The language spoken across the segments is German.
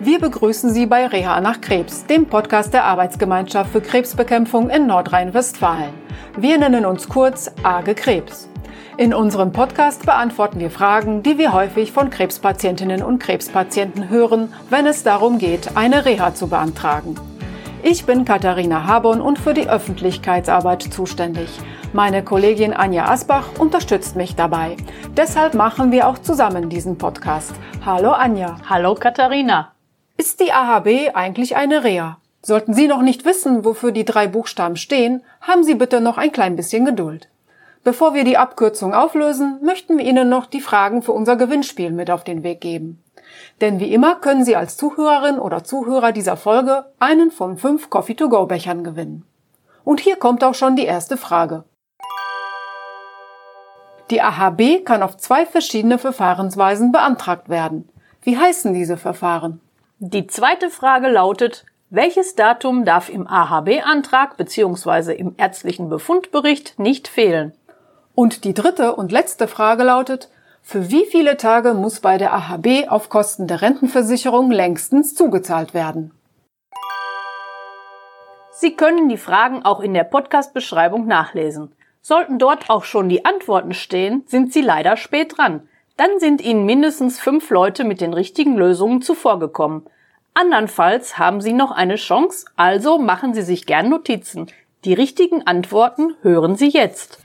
Wir begrüßen Sie bei Reha nach Krebs, dem Podcast der Arbeitsgemeinschaft für Krebsbekämpfung in Nordrhein-Westfalen. Wir nennen uns kurz AGE Krebs. In unserem Podcast beantworten wir Fragen, die wir häufig von Krebspatientinnen und Krebspatienten hören, wenn es darum geht, eine Reha zu beantragen. Ich bin Katharina Habon und für die Öffentlichkeitsarbeit zuständig. Meine Kollegin Anja Asbach unterstützt mich dabei. Deshalb machen wir auch zusammen diesen Podcast. Hallo Anja. Hallo Katharina. Ist die AHB eigentlich eine Reha? Sollten Sie noch nicht wissen, wofür die drei Buchstaben stehen, haben Sie bitte noch ein klein bisschen Geduld. Bevor wir die Abkürzung auflösen, möchten wir Ihnen noch die Fragen für unser Gewinnspiel mit auf den Weg geben. Denn wie immer können Sie als Zuhörerin oder Zuhörer dieser Folge einen von fünf Coffee-to-Go-Bechern gewinnen. Und hier kommt auch schon die erste Frage. Die AHB kann auf zwei verschiedene Verfahrensweisen beantragt werden. Wie heißen diese Verfahren? Die zweite Frage lautet, welches Datum darf im AHB-Antrag bzw. im ärztlichen Befundbericht nicht fehlen? Und die dritte und letzte Frage lautet, für wie viele Tage muss bei der AHB auf Kosten der Rentenversicherung längstens zugezahlt werden? Sie können die Fragen auch in der Podcast-Beschreibung nachlesen. Sollten dort auch schon die Antworten stehen, sind Sie leider spät dran. Dann sind Ihnen mindestens fünf Leute mit den richtigen Lösungen zuvorgekommen. Andernfalls haben Sie noch eine Chance, also machen Sie sich gern Notizen. Die richtigen Antworten hören Sie jetzt.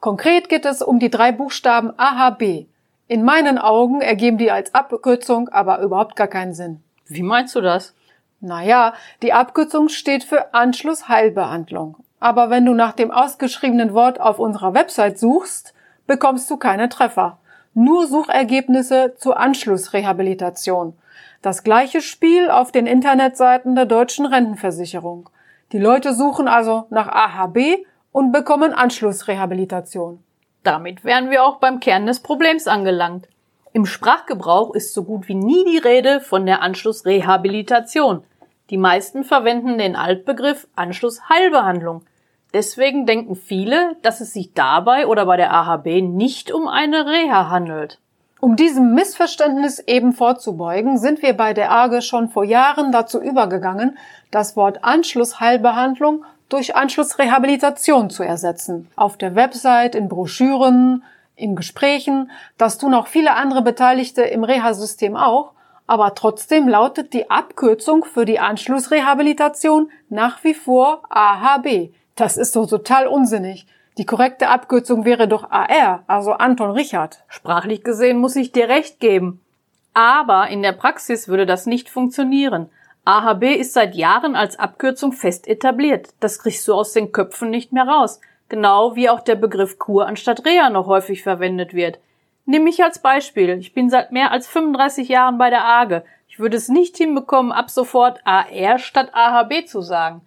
Konkret geht es um die drei Buchstaben AHB. In meinen Augen ergeben die als Abkürzung aber überhaupt gar keinen Sinn. Wie meinst du das? Naja, die Abkürzung steht für Anschlussheilbehandlung. Aber wenn du nach dem ausgeschriebenen Wort auf unserer Website suchst, bekommst du keine Treffer. Nur Suchergebnisse zur Anschlussrehabilitation. Das gleiche Spiel auf den Internetseiten der deutschen Rentenversicherung. Die Leute suchen also nach AHB und bekommen Anschlussrehabilitation. Damit wären wir auch beim Kern des Problems angelangt. Im Sprachgebrauch ist so gut wie nie die Rede von der Anschlussrehabilitation. Die meisten verwenden den Altbegriff Anschlussheilbehandlung. Deswegen denken viele, dass es sich dabei oder bei der AHB nicht um eine Reha handelt. Um diesem Missverständnis eben vorzubeugen, sind wir bei der AGE schon vor Jahren dazu übergegangen, das Wort Anschlussheilbehandlung durch Anschlussrehabilitation zu ersetzen. Auf der Website, in Broschüren, in Gesprächen, das tun auch viele andere Beteiligte im Reha-System auch, aber trotzdem lautet die Abkürzung für die Anschlussrehabilitation nach wie vor AHB. Das ist so total unsinnig. Die korrekte Abkürzung wäre doch AR, also Anton Richard. Sprachlich gesehen muss ich dir recht geben. Aber in der Praxis würde das nicht funktionieren. AHB ist seit Jahren als Abkürzung fest etabliert. Das kriegst du aus den Köpfen nicht mehr raus. Genau wie auch der Begriff Kur anstatt Reha noch häufig verwendet wird. Nimm mich als Beispiel. Ich bin seit mehr als 35 Jahren bei der AGE. Ich würde es nicht hinbekommen, ab sofort AR statt AHB zu sagen.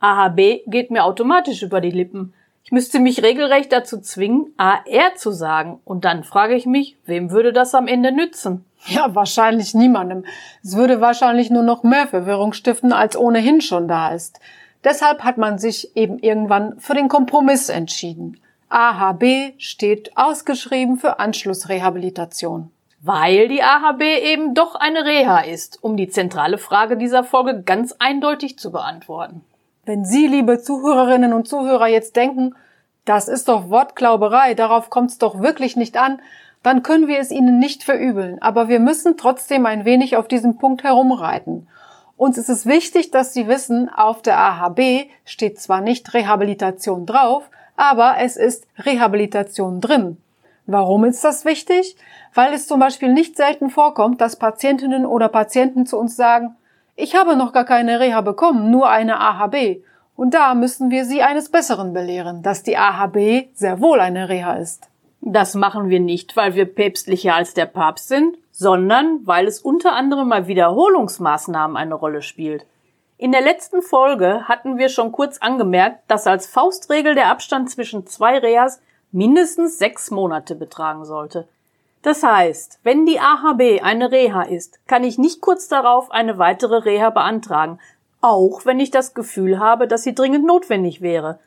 AHB geht mir automatisch über die Lippen. Ich müsste mich regelrecht dazu zwingen, AR zu sagen. Und dann frage ich mich, wem würde das am Ende nützen? Ja, wahrscheinlich niemandem. Es würde wahrscheinlich nur noch mehr Verwirrung stiften, als ohnehin schon da ist. Deshalb hat man sich eben irgendwann für den Kompromiss entschieden. AHB steht ausgeschrieben für Anschlussrehabilitation. Weil die AHB eben doch eine Reha ist, um die zentrale Frage dieser Folge ganz eindeutig zu beantworten. Wenn Sie, liebe Zuhörerinnen und Zuhörer, jetzt denken, das ist doch Wortklauberei, darauf kommt es doch wirklich nicht an, dann können wir es Ihnen nicht verübeln. Aber wir müssen trotzdem ein wenig auf diesem Punkt herumreiten. Uns ist es wichtig, dass Sie wissen, auf der AHB steht zwar nicht Rehabilitation drauf, aber es ist Rehabilitation drin. Warum ist das wichtig? Weil es zum Beispiel nicht selten vorkommt, dass Patientinnen oder Patienten zu uns sagen, ich habe noch gar keine Reha bekommen, nur eine AHB. Und da müssen wir sie eines Besseren belehren, dass die AHB sehr wohl eine Reha ist. Das machen wir nicht, weil wir päpstlicher als der Papst sind, sondern weil es unter anderem mal Wiederholungsmaßnahmen eine Rolle spielt. In der letzten Folge hatten wir schon kurz angemerkt, dass als Faustregel der Abstand zwischen zwei Rehas mindestens sechs Monate betragen sollte. Das heißt, wenn die AHB eine Reha ist, kann ich nicht kurz darauf eine weitere Reha beantragen, auch wenn ich das Gefühl habe, dass sie dringend notwendig wäre.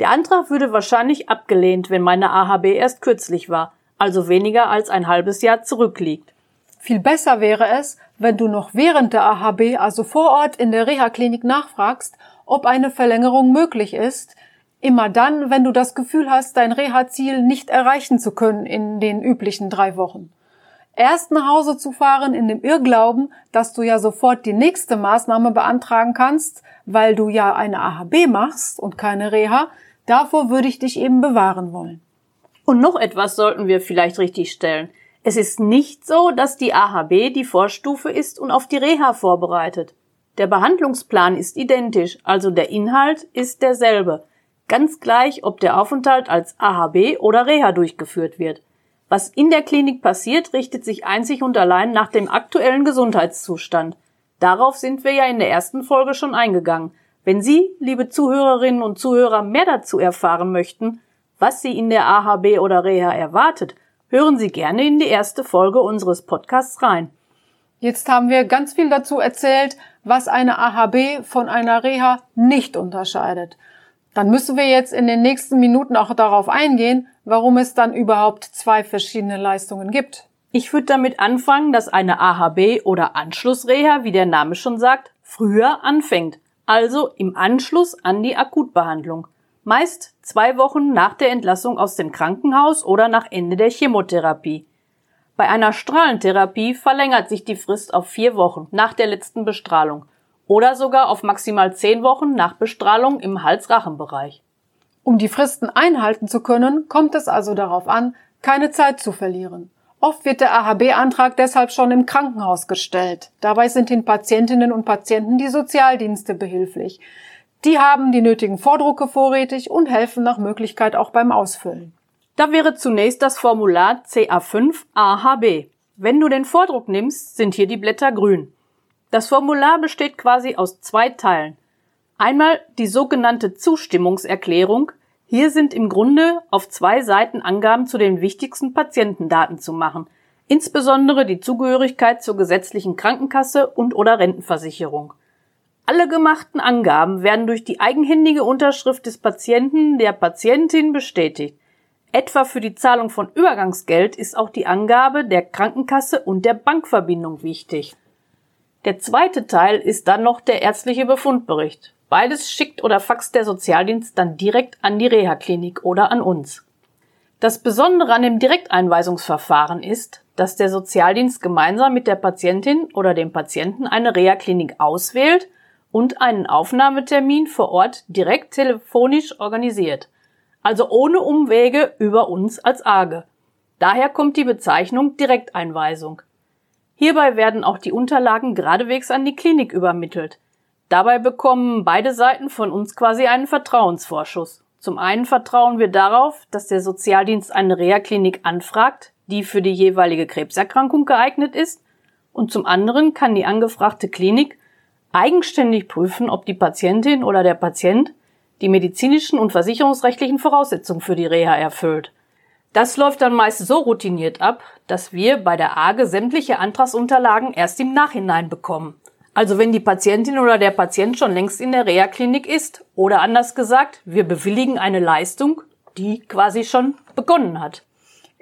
Der Antrag würde wahrscheinlich abgelehnt, wenn meine AHB erst kürzlich war, also weniger als ein halbes Jahr zurückliegt. Viel besser wäre es, wenn du noch während der AHB, also vor Ort in der Reha-Klinik nachfragst, ob eine Verlängerung möglich ist, immer dann, wenn du das Gefühl hast, dein Reha-Ziel nicht erreichen zu können in den üblichen drei Wochen. Erst nach Hause zu fahren in dem Irrglauben, dass du ja sofort die nächste Maßnahme beantragen kannst, weil du ja eine AHB machst und keine Reha, davor würde ich dich eben bewahren wollen. Und noch etwas sollten wir vielleicht richtig stellen. Es ist nicht so, dass die AHB die Vorstufe ist und auf die Reha vorbereitet. Der Behandlungsplan ist identisch, also der Inhalt ist derselbe. Ganz gleich, ob der Aufenthalt als AHB oder Reha durchgeführt wird. Was in der Klinik passiert, richtet sich einzig und allein nach dem aktuellen Gesundheitszustand. Darauf sind wir ja in der ersten Folge schon eingegangen. Wenn Sie, liebe Zuhörerinnen und Zuhörer, mehr dazu erfahren möchten, was Sie in der AHB oder Reha erwartet, hören Sie gerne in die erste Folge unseres Podcasts rein. Jetzt haben wir ganz viel dazu erzählt, was eine AHB von einer Reha nicht unterscheidet. Dann müssen wir jetzt in den nächsten Minuten auch darauf eingehen, warum es dann überhaupt zwei verschiedene Leistungen gibt. Ich würde damit anfangen, dass eine AHB oder Anschlussreha, wie der Name schon sagt, früher anfängt, also im Anschluss an die Akutbehandlung meist zwei Wochen nach der Entlassung aus dem Krankenhaus oder nach Ende der Chemotherapie. Bei einer Strahlentherapie verlängert sich die Frist auf vier Wochen nach der letzten Bestrahlung oder sogar auf maximal zehn Wochen nach Bestrahlung im Hals-Rachen-Bereich. Um die Fristen einhalten zu können, kommt es also darauf an, keine Zeit zu verlieren. Oft wird der AHB-Antrag deshalb schon im Krankenhaus gestellt. Dabei sind den Patientinnen und Patienten die Sozialdienste behilflich. Die haben die nötigen Vordrucke vorrätig und helfen nach Möglichkeit auch beim Ausfüllen. Da wäre zunächst das Formular CA5 AHB. Wenn du den Vordruck nimmst, sind hier die Blätter grün. Das Formular besteht quasi aus zwei Teilen. Einmal die sogenannte Zustimmungserklärung. Hier sind im Grunde auf zwei Seiten Angaben zu den wichtigsten Patientendaten zu machen, insbesondere die Zugehörigkeit zur gesetzlichen Krankenkasse und oder Rentenversicherung. Alle gemachten Angaben werden durch die eigenhändige Unterschrift des Patienten, der Patientin bestätigt. Etwa für die Zahlung von Übergangsgeld ist auch die Angabe der Krankenkasse und der Bankverbindung wichtig. Der zweite Teil ist dann noch der ärztliche Befundbericht. Beides schickt oder faxt der Sozialdienst dann direkt an die Reha-Klinik oder an uns. Das Besondere an dem Direkteinweisungsverfahren ist, dass der Sozialdienst gemeinsam mit der Patientin oder dem Patienten eine Reha-Klinik auswählt und einen Aufnahmetermin vor Ort direkt telefonisch organisiert, also ohne Umwege über uns als AGE. Daher kommt die Bezeichnung Direkteinweisung. Hierbei werden auch die Unterlagen geradewegs an die Klinik übermittelt. Dabei bekommen beide Seiten von uns quasi einen Vertrauensvorschuss. Zum einen vertrauen wir darauf, dass der Sozialdienst eine Reha-Klinik anfragt, die für die jeweilige Krebserkrankung geeignet ist, und zum anderen kann die angefragte Klinik eigenständig prüfen, ob die Patientin oder der Patient die medizinischen und versicherungsrechtlichen Voraussetzungen für die Reha erfüllt. Das läuft dann meist so routiniert ab, dass wir bei der AGE sämtliche Antragsunterlagen erst im Nachhinein bekommen. Also wenn die Patientin oder der Patient schon längst in der Reha-Klinik ist. Oder anders gesagt, wir bewilligen eine Leistung, die quasi schon begonnen hat.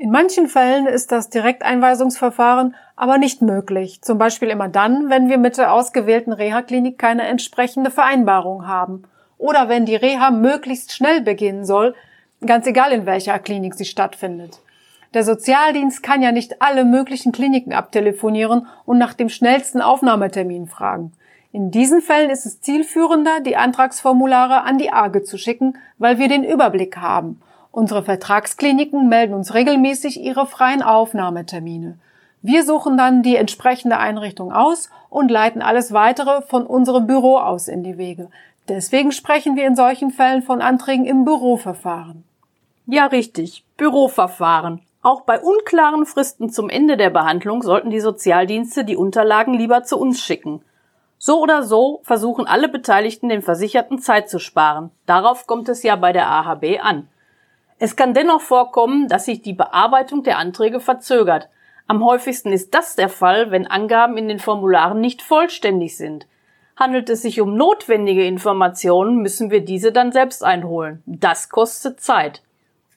In manchen Fällen ist das Direkteinweisungsverfahren aber nicht möglich. Zum Beispiel immer dann, wenn wir mit der ausgewählten Reha-Klinik keine entsprechende Vereinbarung haben. Oder wenn die Reha möglichst schnell beginnen soll, ganz egal in welcher Klinik sie stattfindet. Der Sozialdienst kann ja nicht alle möglichen Kliniken abtelefonieren und nach dem schnellsten Aufnahmetermin fragen. In diesen Fällen ist es zielführender, die Antragsformulare an die AGE zu schicken, weil wir den Überblick haben Unsere Vertragskliniken melden uns regelmäßig ihre freien Aufnahmetermine. Wir suchen dann die entsprechende Einrichtung aus und leiten alles weitere von unserem Büro aus in die Wege. Deswegen sprechen wir in solchen Fällen von Anträgen im Büroverfahren. Ja, richtig. Büroverfahren. Auch bei unklaren Fristen zum Ende der Behandlung sollten die Sozialdienste die Unterlagen lieber zu uns schicken. So oder so versuchen alle Beteiligten den Versicherten Zeit zu sparen. Darauf kommt es ja bei der AHB an. Es kann dennoch vorkommen, dass sich die Bearbeitung der Anträge verzögert. Am häufigsten ist das der Fall, wenn Angaben in den Formularen nicht vollständig sind. Handelt es sich um notwendige Informationen, müssen wir diese dann selbst einholen. Das kostet Zeit.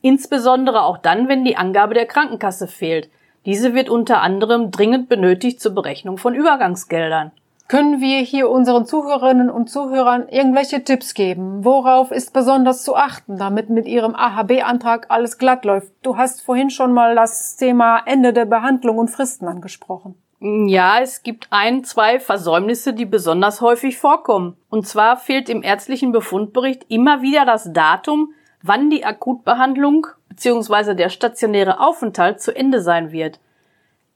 Insbesondere auch dann, wenn die Angabe der Krankenkasse fehlt. Diese wird unter anderem dringend benötigt zur Berechnung von Übergangsgeldern. Können wir hier unseren Zuhörerinnen und Zuhörern irgendwelche Tipps geben? Worauf ist besonders zu achten, damit mit ihrem AHB-Antrag alles glatt läuft? Du hast vorhin schon mal das Thema Ende der Behandlung und Fristen angesprochen. Ja, es gibt ein, zwei Versäumnisse, die besonders häufig vorkommen. Und zwar fehlt im ärztlichen Befundbericht immer wieder das Datum, wann die Akutbehandlung bzw. der stationäre Aufenthalt zu Ende sein wird.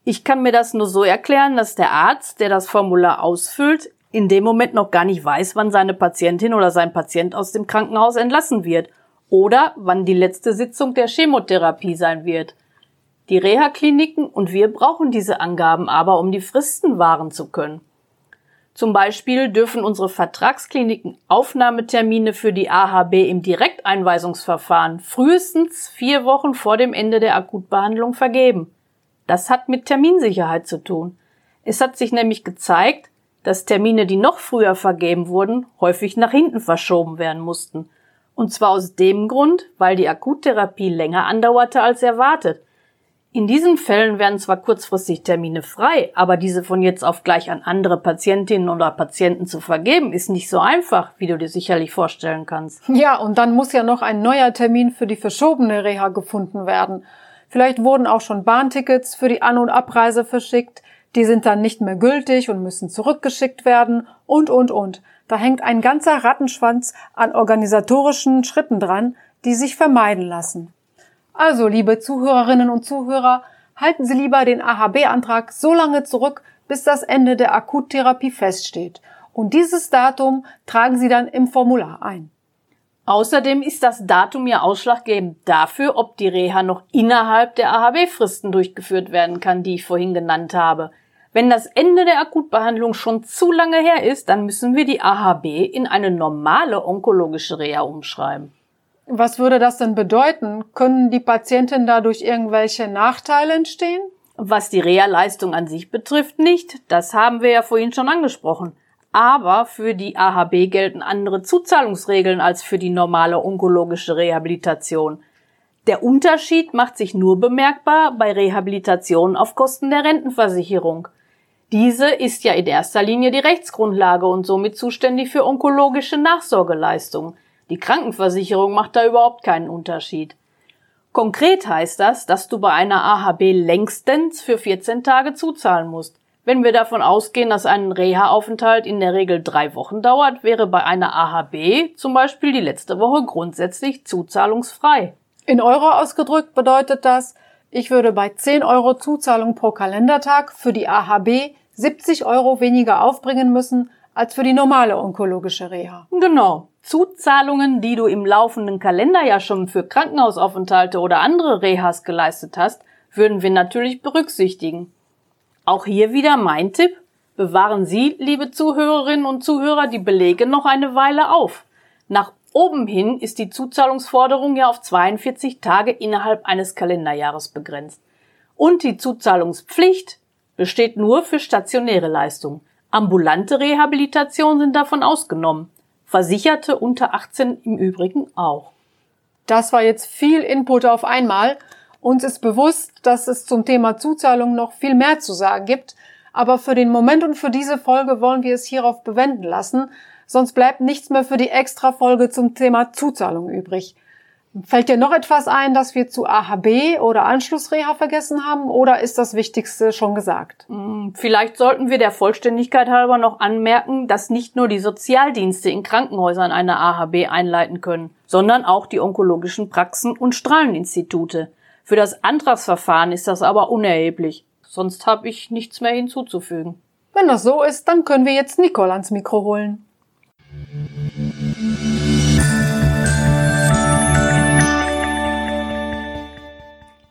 Ich kann mir das nur so erklären, dass der Arzt, der das Formular ausfüllt, in dem Moment noch gar nicht weiß, wann seine Patientin oder sein Patient aus dem Krankenhaus entlassen wird oder wann die letzte Sitzung der Chemotherapie sein wird. Die Reha-Kliniken und wir brauchen diese Angaben aber, um die Fristen wahren zu können. Zum Beispiel dürfen unsere Vertragskliniken Aufnahmetermine für die AHB im Direkteinweisungsverfahren frühestens vier Wochen vor dem Ende der Akutbehandlung vergeben. Das hat mit Terminsicherheit zu tun. Es hat sich nämlich gezeigt, dass Termine, die noch früher vergeben wurden, häufig nach hinten verschoben werden mussten. Und zwar aus dem Grund, weil die Akuttherapie länger andauerte als erwartet. In diesen Fällen werden zwar kurzfristig Termine frei, aber diese von jetzt auf gleich an andere Patientinnen oder Patienten zu vergeben, ist nicht so einfach, wie du dir sicherlich vorstellen kannst. Ja, und dann muss ja noch ein neuer Termin für die verschobene Reha gefunden werden. Vielleicht wurden auch schon Bahntickets für die An- und Abreise verschickt. Die sind dann nicht mehr gültig und müssen zurückgeschickt werden und, und, und. Da hängt ein ganzer Rattenschwanz an organisatorischen Schritten dran, die sich vermeiden lassen. Also, liebe Zuhörerinnen und Zuhörer, halten Sie lieber den AHB-Antrag so lange zurück, bis das Ende der Akuttherapie feststeht. Und dieses Datum tragen Sie dann im Formular ein. Außerdem ist das Datum ja ausschlaggebend dafür, ob die Reha noch innerhalb der AHB-Fristen durchgeführt werden kann, die ich vorhin genannt habe. Wenn das Ende der Akutbehandlung schon zu lange her ist, dann müssen wir die AHB in eine normale onkologische Reha umschreiben. Was würde das denn bedeuten? Können die Patienten dadurch irgendwelche Nachteile entstehen? Was die Reha-Leistung an sich betrifft, nicht. Das haben wir ja vorhin schon angesprochen aber für die AHB gelten andere Zuzahlungsregeln als für die normale onkologische Rehabilitation. Der Unterschied macht sich nur bemerkbar bei Rehabilitation auf Kosten der Rentenversicherung. Diese ist ja in erster Linie die Rechtsgrundlage und somit zuständig für onkologische Nachsorgeleistungen. Die Krankenversicherung macht da überhaupt keinen Unterschied. Konkret heißt das, dass du bei einer AHB längstens für 14 Tage zuzahlen musst. Wenn wir davon ausgehen, dass ein Reha-Aufenthalt in der Regel drei Wochen dauert, wäre bei einer AHB zum Beispiel die letzte Woche grundsätzlich zuzahlungsfrei. In Euro ausgedrückt bedeutet das, ich würde bei 10 Euro Zuzahlung pro Kalendertag für die AHB 70 Euro weniger aufbringen müssen als für die normale onkologische Reha. Genau. Zuzahlungen, die du im laufenden Kalenderjahr schon für Krankenhausaufenthalte oder andere Rehas geleistet hast, würden wir natürlich berücksichtigen. Auch hier wieder mein Tipp. Bewahren Sie, liebe Zuhörerinnen und Zuhörer, die Belege noch eine Weile auf. Nach oben hin ist die Zuzahlungsforderung ja auf 42 Tage innerhalb eines Kalenderjahres begrenzt. Und die Zuzahlungspflicht besteht nur für stationäre Leistungen. Ambulante Rehabilitation sind davon ausgenommen. Versicherte unter 18 im Übrigen auch. Das war jetzt viel Input auf einmal. Uns ist bewusst, dass es zum Thema Zuzahlung noch viel mehr zu sagen gibt, aber für den Moment und für diese Folge wollen wir es hierauf bewenden lassen, sonst bleibt nichts mehr für die Extra-Folge zum Thema Zuzahlung übrig. Fällt dir noch etwas ein, das wir zu AHB oder Anschlussreha vergessen haben, oder ist das Wichtigste schon gesagt? Hm, vielleicht sollten wir der Vollständigkeit halber noch anmerken, dass nicht nur die Sozialdienste in Krankenhäusern eine AHB einleiten können, sondern auch die onkologischen Praxen und Strahleninstitute. Für das Antragsverfahren ist das aber unerheblich. Sonst habe ich nichts mehr hinzuzufügen. Wenn das so ist, dann können wir jetzt Nicole ans Mikro holen.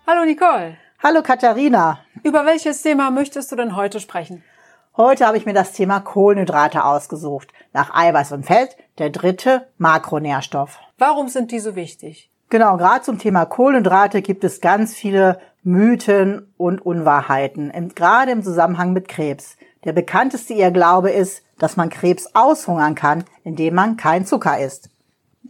Hallo Nicole. Hallo Katharina. Über welches Thema möchtest du denn heute sprechen? Heute habe ich mir das Thema Kohlenhydrate ausgesucht. Nach Eiweiß und Fett der dritte Makronährstoff. Warum sind die so wichtig? Genau, gerade zum Thema Kohlenhydrate gibt es ganz viele Mythen und Unwahrheiten, gerade im Zusammenhang mit Krebs. Der bekannteste Irrglaube ist, dass man Krebs aushungern kann, indem man kein Zucker isst.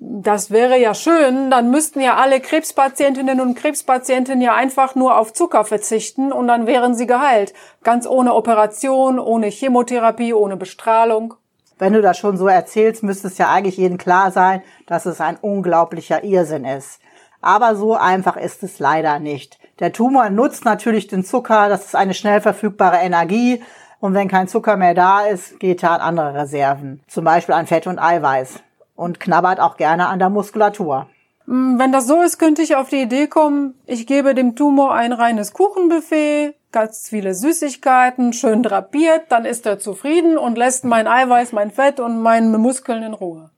Das wäre ja schön, dann müssten ja alle Krebspatientinnen und Krebspatienten ja einfach nur auf Zucker verzichten und dann wären sie geheilt. Ganz ohne Operation, ohne Chemotherapie, ohne Bestrahlung. Wenn du das schon so erzählst, müsste es ja eigentlich jedem klar sein, dass es ein unglaublicher Irrsinn ist. Aber so einfach ist es leider nicht. Der Tumor nutzt natürlich den Zucker, das ist eine schnell verfügbare Energie. Und wenn kein Zucker mehr da ist, geht er an andere Reserven, zum Beispiel an Fett und Eiweiß und knabbert auch gerne an der Muskulatur. Hm, wenn das so ist, könnte ich auf die Idee kommen, ich gebe dem Tumor ein reines Kuchenbuffet, ganz viele Süßigkeiten, schön drapiert, dann ist er zufrieden und lässt mein Eiweiß, mein Fett und meine Muskeln in Ruhe.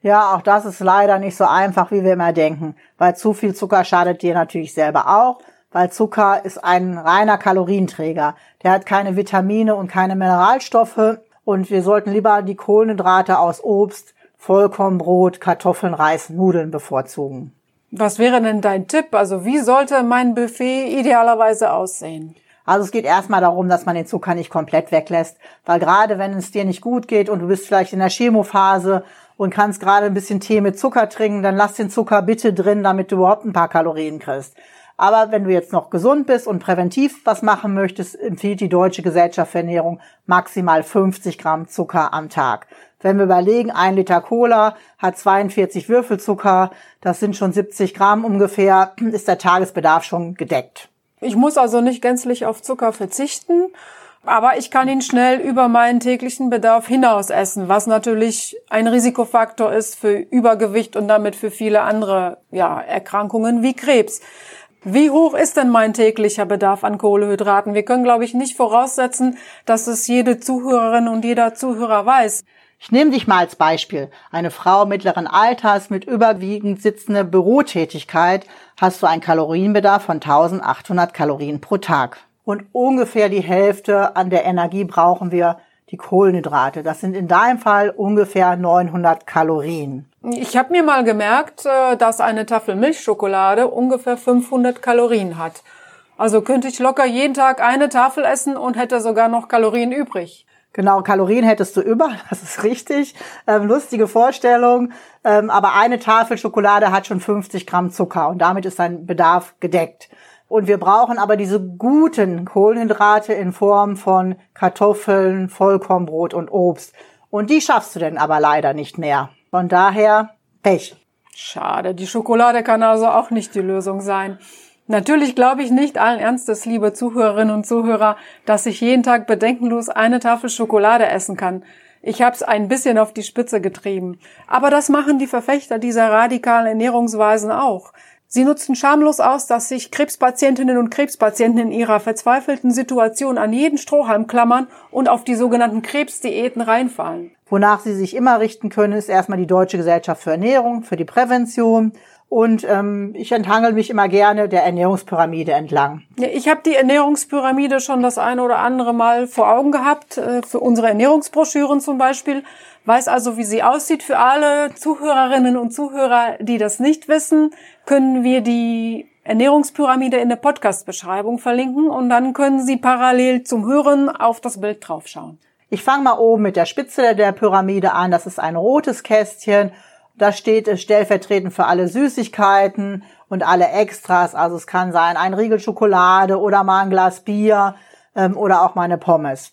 Ja, auch das ist leider nicht so einfach, wie wir immer denken, weil zu viel Zucker schadet dir natürlich selber auch, weil Zucker ist ein reiner Kalorienträger. Der hat keine Vitamine und keine Mineralstoffe und wir sollten lieber die Kohlenhydrate aus Obst, Vollkornbrot, Kartoffeln, Reis, Nudeln bevorzugen. Was wäre denn dein Tipp? Also wie sollte mein Buffet idealerweise aussehen? Also es geht erstmal darum, dass man den Zucker nicht komplett weglässt, weil gerade wenn es dir nicht gut geht und du bist vielleicht in der Chemophase und kannst gerade ein bisschen Tee mit Zucker trinken, dann lass den Zucker bitte drin, damit du überhaupt ein paar Kalorien kriegst. Aber wenn du jetzt noch gesund bist und präventiv was machen möchtest, empfiehlt die Deutsche Gesellschaft für Ernährung maximal 50 Gramm Zucker am Tag. Wenn wir überlegen, ein Liter Cola hat 42 Würfelzucker, das sind schon 70 Gramm ungefähr, ist der Tagesbedarf schon gedeckt. Ich muss also nicht gänzlich auf Zucker verzichten, aber ich kann ihn schnell über meinen täglichen Bedarf hinaus essen, was natürlich ein Risikofaktor ist für Übergewicht und damit für viele andere ja, Erkrankungen wie Krebs. Wie hoch ist denn mein täglicher Bedarf an Kohlehydraten? Wir können, glaube ich, nicht voraussetzen, dass es jede Zuhörerin und jeder Zuhörer weiß. Ich nehme dich mal als Beispiel. Eine Frau mittleren Alters mit überwiegend sitzender Bürotätigkeit hast du einen Kalorienbedarf von 1800 Kalorien pro Tag. Und ungefähr die Hälfte an der Energie brauchen wir die Kohlenhydrate. Das sind in deinem Fall ungefähr 900 Kalorien. Ich habe mir mal gemerkt, äh, dass eine Tafel Milchschokolade ungefähr 500 Kalorien hat. Also könnte ich locker jeden Tag eine Tafel essen und hätte sogar noch Kalorien übrig. Genau, Kalorien hättest du über, das ist richtig. Ähm, lustige Vorstellung. Ähm, aber eine Tafel Schokolade hat schon 50 Gramm Zucker und damit ist dein Bedarf gedeckt. Und wir brauchen aber diese guten Kohlenhydrate in Form von Kartoffeln, Vollkornbrot und Obst. Und die schaffst du denn aber leider nicht mehr. Von daher Pech. Schade, die Schokolade kann also auch nicht die Lösung sein. Natürlich glaube ich nicht allen Ernstes, liebe Zuhörerinnen und Zuhörer, dass ich jeden Tag bedenkenlos eine Tafel Schokolade essen kann. Ich habe es ein bisschen auf die Spitze getrieben. Aber das machen die Verfechter dieser radikalen Ernährungsweisen auch. Sie nutzen schamlos aus, dass sich Krebspatientinnen und Krebspatienten in ihrer verzweifelten Situation an jeden Strohhalm klammern und auf die sogenannten Krebsdiäten reinfallen. Wonach sie sich immer richten können, ist erstmal die Deutsche Gesellschaft für Ernährung, für die Prävention und ähm, ich enthangel mich immer gerne der Ernährungspyramide entlang. Ja, ich habe die Ernährungspyramide schon das eine oder andere Mal vor Augen gehabt, äh, für unsere Ernährungsbroschüren zum Beispiel. Weiß also, wie sie aussieht. Für alle Zuhörerinnen und Zuhörer, die das nicht wissen, können wir die Ernährungspyramide in der Podcast-Beschreibung verlinken und dann können Sie parallel zum Hören auf das Bild draufschauen. Ich fange mal oben mit der Spitze der Pyramide an. Das ist ein rotes Kästchen da steht es stellvertretend für alle Süßigkeiten und alle Extras. Also es kann sein ein Riegel Schokolade oder mal ein Glas Bier ähm, oder auch mal eine Pommes.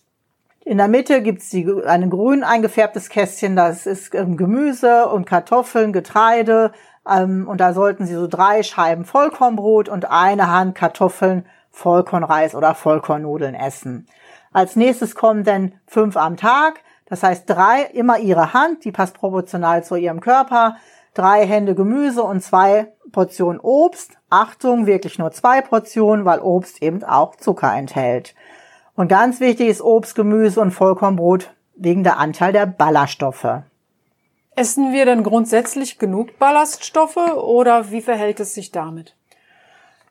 In der Mitte gibt es ein grün eingefärbtes Kästchen, das ist ähm, Gemüse und Kartoffeln, Getreide. Ähm, und da sollten Sie so drei Scheiben Vollkornbrot und eine Hand Kartoffeln, Vollkornreis oder Vollkornnudeln essen. Als nächstes kommen dann fünf am Tag. Das heißt, drei, immer ihre Hand, die passt proportional zu ihrem Körper, drei Hände Gemüse und zwei Portionen Obst. Achtung, wirklich nur zwei Portionen, weil Obst eben auch Zucker enthält. Und ganz wichtig ist Obst, Gemüse und Vollkornbrot wegen der Anteil der Ballaststoffe. Essen wir denn grundsätzlich genug Ballaststoffe oder wie verhält es sich damit?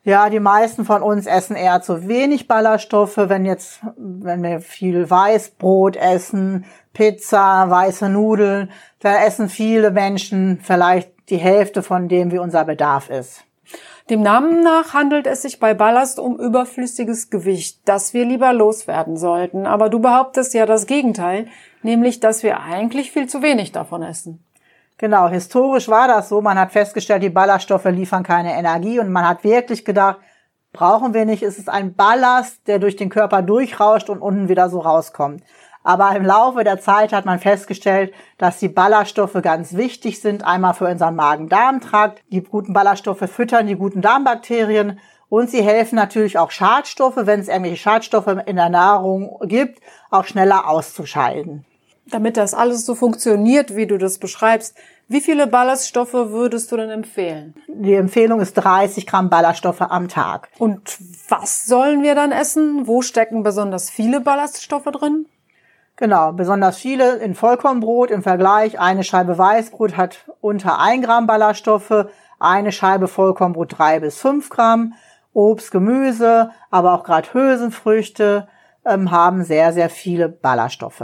Ja, die meisten von uns essen eher zu wenig Ballaststoffe. Wenn jetzt, wenn wir viel Weißbrot essen, Pizza, weiße Nudeln, da essen viele Menschen vielleicht die Hälfte von dem, wie unser Bedarf ist. Dem Namen nach handelt es sich bei Ballast um überflüssiges Gewicht, das wir lieber loswerden sollten. Aber du behauptest ja das Gegenteil, nämlich, dass wir eigentlich viel zu wenig davon essen. Genau, historisch war das so. Man hat festgestellt, die Ballaststoffe liefern keine Energie und man hat wirklich gedacht, brauchen wir nicht. Es ist ein Ballast, der durch den Körper durchrauscht und unten wieder so rauskommt. Aber im Laufe der Zeit hat man festgestellt, dass die Ballaststoffe ganz wichtig sind. Einmal für unseren Magen-Darm-Trakt. Die guten Ballaststoffe füttern die guten Darmbakterien. Und sie helfen natürlich auch Schadstoffe, wenn es irgendwelche Schadstoffe in der Nahrung gibt, auch schneller auszuscheiden. Damit das alles so funktioniert, wie du das beschreibst, wie viele Ballaststoffe würdest du denn empfehlen? Die Empfehlung ist 30 Gramm Ballaststoffe am Tag. Und was sollen wir dann essen? Wo stecken besonders viele Ballaststoffe drin? Genau, besonders viele in Vollkornbrot im Vergleich. Eine Scheibe Weißbrot hat unter ein Gramm Ballaststoffe, eine Scheibe Vollkornbrot drei bis fünf Gramm. Obst, Gemüse, aber auch gerade Hülsenfrüchte ähm, haben sehr, sehr viele Ballaststoffe.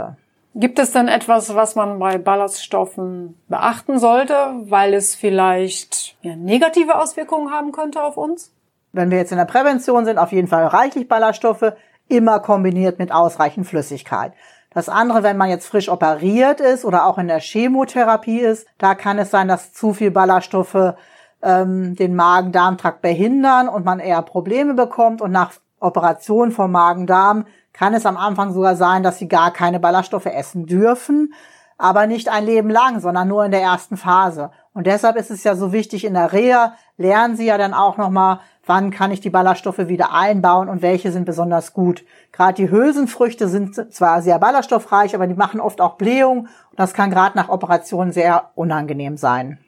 Gibt es denn etwas, was man bei Ballaststoffen beachten sollte, weil es vielleicht ja, negative Auswirkungen haben könnte auf uns? Wenn wir jetzt in der Prävention sind, auf jeden Fall reichlich Ballaststoffe, immer kombiniert mit ausreichend Flüssigkeit. Das andere, wenn man jetzt frisch operiert ist oder auch in der Chemotherapie ist, da kann es sein, dass zu viel Ballaststoffe ähm, den Magen-Darm-Trakt behindern und man eher Probleme bekommt. Und nach Operation vom Magen-Darm kann es am Anfang sogar sein, dass sie gar keine Ballaststoffe essen dürfen, aber nicht ein Leben lang, sondern nur in der ersten Phase. Und deshalb ist es ja so wichtig, in der Reha lernen sie ja dann auch nochmal, wann kann ich die Ballaststoffe wieder einbauen und welche sind besonders gut. Gerade die Hülsenfrüchte sind zwar sehr ballaststoffreich, aber die machen oft auch Blähung und das kann gerade nach Operationen sehr unangenehm sein.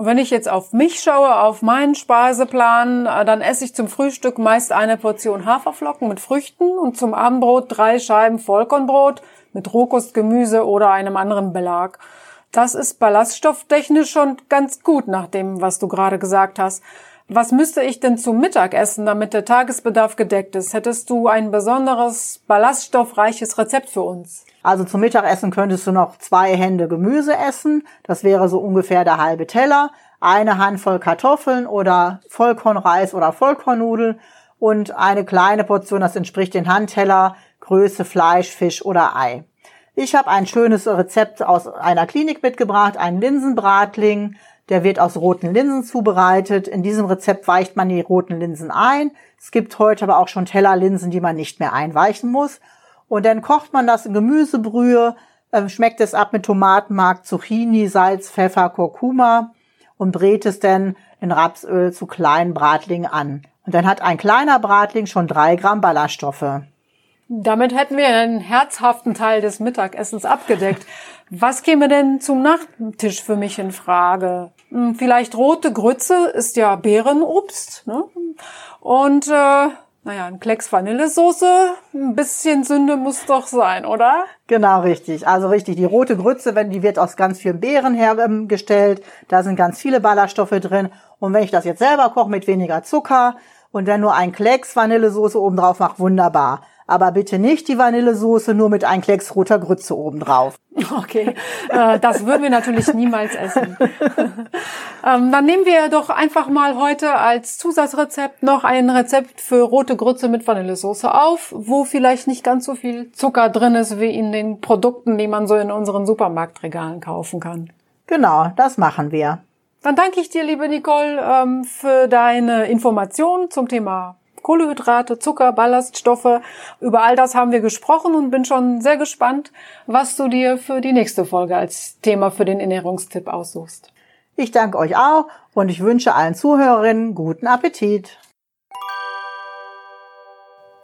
Und wenn ich jetzt auf mich schaue, auf meinen Speiseplan, äh, dann esse ich zum Frühstück meist eine Portion Haferflocken mit Früchten und zum Abendbrot drei Scheiben Vollkornbrot mit Rohkostgemüse oder einem anderen Belag. Das ist ballaststofftechnisch schon ganz gut nach dem, was du gerade gesagt hast. Was müsste ich denn zum Mittagessen, damit der Tagesbedarf gedeckt ist? Hättest du ein besonderes ballaststoffreiches Rezept für uns? Also zum Mittagessen könntest du noch zwei Hände Gemüse essen. Das wäre so ungefähr der halbe Teller. Eine Handvoll Kartoffeln oder Vollkornreis oder Vollkornnudeln und eine kleine Portion, das entspricht den Handteller, Größe Fleisch, Fisch oder Ei. Ich habe ein schönes Rezept aus einer Klinik mitgebracht, einen Linsenbratling, der wird aus roten Linsen zubereitet. In diesem Rezept weicht man die roten Linsen ein. Es gibt heute aber auch schon Tellerlinsen, die man nicht mehr einweichen muss. Und dann kocht man das in Gemüsebrühe, äh, schmeckt es ab mit Tomatenmark, Zucchini, Salz, Pfeffer, Kurkuma und brät es dann in Rapsöl zu kleinen Bratlingen an. Und dann hat ein kleiner Bratling schon drei Gramm Ballaststoffe. Damit hätten wir einen herzhaften Teil des Mittagessens abgedeckt. Was käme denn zum Nachtisch für mich in Frage? Hm, vielleicht rote Grütze ist ja Beerenobst. Ne? Und äh, naja, ein Klecks Vanillesoße, ein bisschen Sünde muss doch sein, oder? Genau, richtig. Also richtig, die rote Grütze, wenn die wird aus ganz vielen Beeren hergestellt, da sind ganz viele Ballaststoffe drin. Und wenn ich das jetzt selber koche mit weniger Zucker und dann nur ein Klecks Vanillesoße oben drauf mache, wunderbar aber bitte nicht die Vanillesoße nur mit einem Klecks roter Grütze obendrauf. Okay, äh, das würden wir natürlich niemals essen. ähm, dann nehmen wir doch einfach mal heute als Zusatzrezept noch ein Rezept für rote Grütze mit Vanillesoße auf, wo vielleicht nicht ganz so viel Zucker drin ist wie in den Produkten, die man so in unseren Supermarktregalen kaufen kann. Genau, das machen wir. Dann danke ich dir, liebe Nicole, ähm, für deine Informationen zum Thema Kohlehydrate, Zucker, Ballaststoffe. Über all das haben wir gesprochen und bin schon sehr gespannt, was du dir für die nächste Folge als Thema für den Ernährungstipp aussuchst. Ich danke euch auch und ich wünsche allen Zuhörerinnen guten Appetit.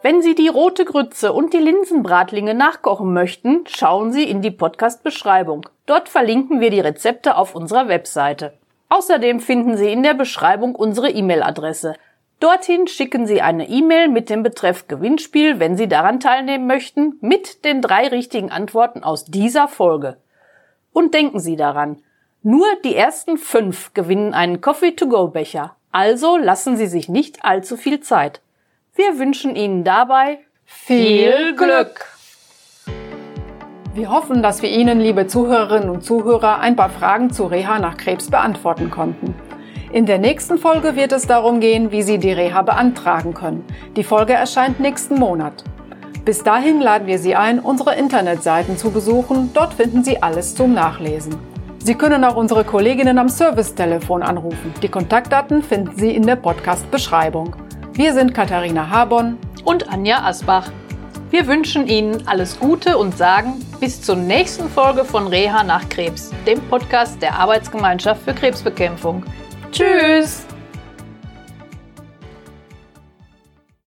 Wenn Sie die rote Grütze und die Linsenbratlinge nachkochen möchten, schauen Sie in die Podcast-Beschreibung. Dort verlinken wir die Rezepte auf unserer Webseite. Außerdem finden Sie in der Beschreibung unsere E-Mail-Adresse Dorthin schicken Sie eine E-Mail mit dem Betreff Gewinnspiel, wenn Sie daran teilnehmen möchten, mit den drei richtigen Antworten aus dieser Folge. Und denken Sie daran, nur die ersten fünf gewinnen einen Coffee-to-go-Becher. Also lassen Sie sich nicht allzu viel Zeit. Wir wünschen Ihnen dabei viel Glück! Wir hoffen, dass wir Ihnen, liebe Zuhörerinnen und Zuhörer, ein paar Fragen zu Reha nach Krebs beantworten konnten. In der nächsten Folge wird es darum gehen, wie Sie die Reha beantragen können. Die Folge erscheint nächsten Monat. Bis dahin laden wir Sie ein, unsere Internetseiten zu besuchen. Dort finden Sie alles zum Nachlesen. Sie können auch unsere Kolleginnen am Servicetelefon anrufen. Die Kontaktdaten finden Sie in der Podcast-Beschreibung. Wir sind Katharina Habon und Anja Asbach. Wir wünschen Ihnen alles Gute und sagen bis zur nächsten Folge von Reha nach Krebs, dem Podcast der Arbeitsgemeinschaft für Krebsbekämpfung. Tschüss!